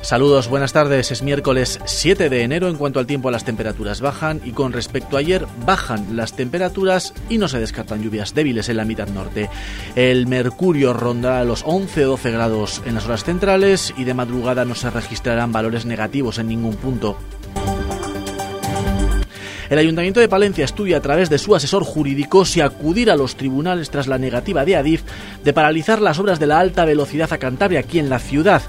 Saludos, buenas tardes. Es miércoles 7 de enero. En cuanto al tiempo, las temperaturas bajan y con respecto a ayer bajan las temperaturas y no se descartan lluvias débiles en la mitad norte. El mercurio ronda los 11 o 12 grados en las horas centrales y de madrugada no se registrarán valores negativos en ningún punto. El Ayuntamiento de Palencia estudia a través de su asesor jurídico si acudir a los tribunales tras la negativa de Adif de paralizar las obras de la alta velocidad a Cantabria aquí en la ciudad.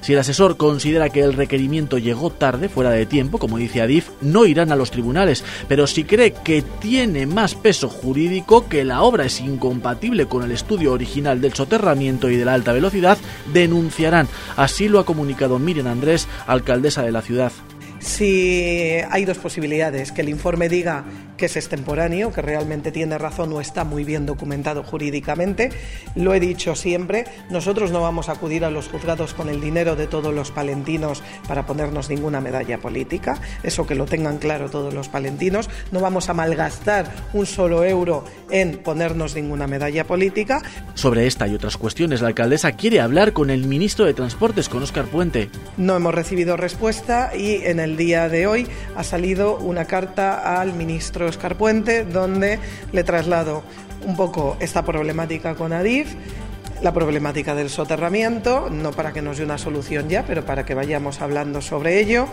Si el asesor considera que el requerimiento llegó tarde, fuera de tiempo, como dice Adif, no irán a los tribunales. Pero si cree que tiene más peso jurídico, que la obra es incompatible con el estudio original del soterramiento y de la alta velocidad, denunciarán. Así lo ha comunicado Miriam Andrés, alcaldesa de la ciudad. Si hay dos posibilidades, que el informe diga que es extemporáneo, que realmente tiene razón o está muy bien documentado jurídicamente. Lo he dicho siempre, nosotros no vamos a acudir a los juzgados con el dinero de todos los palentinos para ponernos ninguna medalla política, eso que lo tengan claro todos los palentinos, no vamos a malgastar un solo euro en ponernos ninguna medalla política. Sobre esta y otras cuestiones, la alcaldesa quiere hablar con el ministro de Transportes, con Óscar Puente. No hemos recibido respuesta y en el día de hoy ha salido una carta al ministro Oscar Puente, donde le traslado un poco esta problemática con Adif la problemática del soterramiento, no para que nos dé una solución ya, pero para que vayamos hablando sobre ello.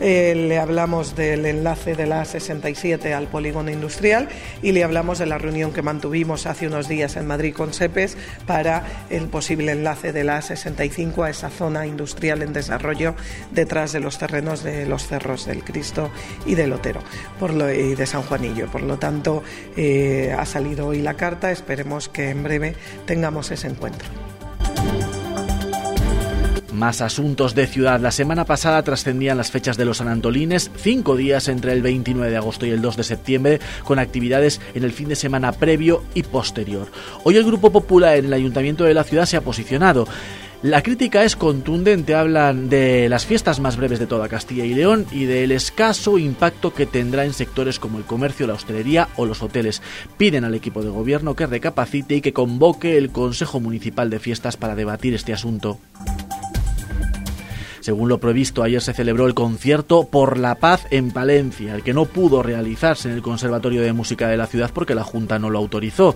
Eh, le hablamos del enlace de la A67 al polígono industrial y le hablamos de la reunión que mantuvimos hace unos días en Madrid con SEPES para el posible enlace de la A65 a esa zona industrial en desarrollo detrás de los terrenos de los cerros del Cristo y del Otero por lo, y de San Juanillo. Por lo tanto, eh, ha salido hoy la carta, esperemos que en breve tengamos ese encuentro. Más asuntos de ciudad. La semana pasada trascendían las fechas de los Anantolines, cinco días entre el 29 de agosto y el 2 de septiembre, con actividades en el fin de semana previo y posterior. Hoy el Grupo Popular en el Ayuntamiento de la ciudad se ha posicionado. La crítica es contundente, hablan de las fiestas más breves de toda Castilla y León y del escaso impacto que tendrá en sectores como el comercio, la hostelería o los hoteles. Piden al equipo de gobierno que recapacite y que convoque el Consejo Municipal de Fiestas para debatir este asunto. Según lo previsto, ayer se celebró el concierto Por la Paz en Palencia, el que no pudo realizarse en el Conservatorio de Música de la ciudad porque la Junta no lo autorizó.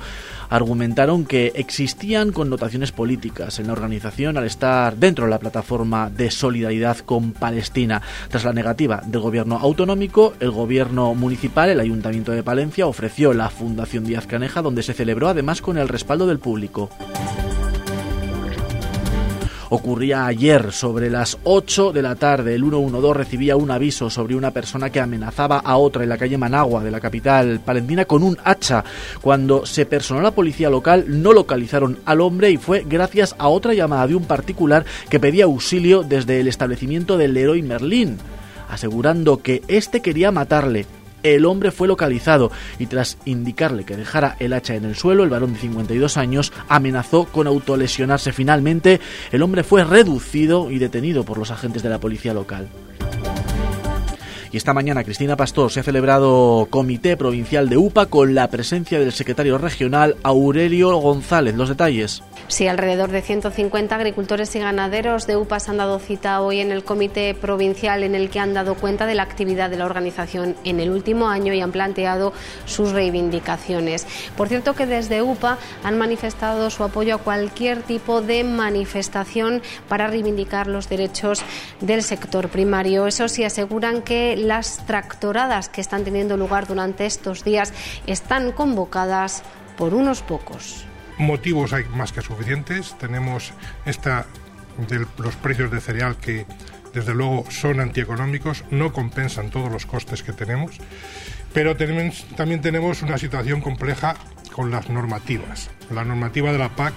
Argumentaron que existían connotaciones políticas en la organización al estar dentro de la plataforma de solidaridad con Palestina. Tras la negativa del gobierno autonómico, el gobierno municipal, el Ayuntamiento de Palencia, ofreció la Fundación Díaz Caneja, donde se celebró además con el respaldo del público ocurría ayer sobre las 8 de la tarde. El 112 recibía un aviso sobre una persona que amenazaba a otra en la calle Managua de la capital palentina con un hacha. Cuando se personó la policía local no localizaron al hombre y fue gracias a otra llamada de un particular que pedía auxilio desde el establecimiento del Leroy Merlín asegurando que éste quería matarle. El hombre fue localizado y tras indicarle que dejara el hacha en el suelo, el varón de 52 años amenazó con autolesionarse. Finalmente, el hombre fue reducido y detenido por los agentes de la policía local. Y esta mañana, Cristina Pastor, se ha celebrado Comité Provincial de UPA con la presencia del secretario regional Aurelio González. Los detalles. Sí, alrededor de 150 agricultores y ganaderos de UPAS han dado cita hoy en el comité provincial en el que han dado cuenta de la actividad de la organización en el último año y han planteado sus reivindicaciones. Por cierto que desde UPA han manifestado su apoyo a cualquier tipo de manifestación para reivindicar los derechos del sector primario. Eso sí, aseguran que las tractoradas que están teniendo lugar durante estos días están convocadas por unos pocos. Motivos hay más que suficientes. Tenemos esta de los precios de cereal que desde luego son antieconómicos, no compensan todos los costes que tenemos, pero también tenemos una situación compleja con las normativas. La normativa de la PAC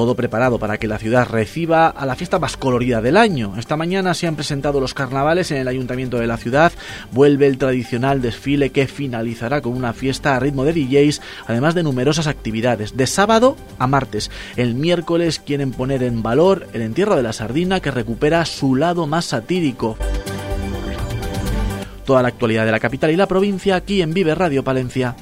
todo preparado para que la ciudad reciba a la fiesta más colorida del año. Esta mañana se han presentado los carnavales en el ayuntamiento de la ciudad, vuelve el tradicional desfile que finalizará con una fiesta a ritmo de DJs, además de numerosas actividades, de sábado a martes. El miércoles quieren poner en valor el entierro de la sardina que recupera su lado más satírico. Toda la actualidad de la capital y la provincia aquí en Vive Radio Palencia.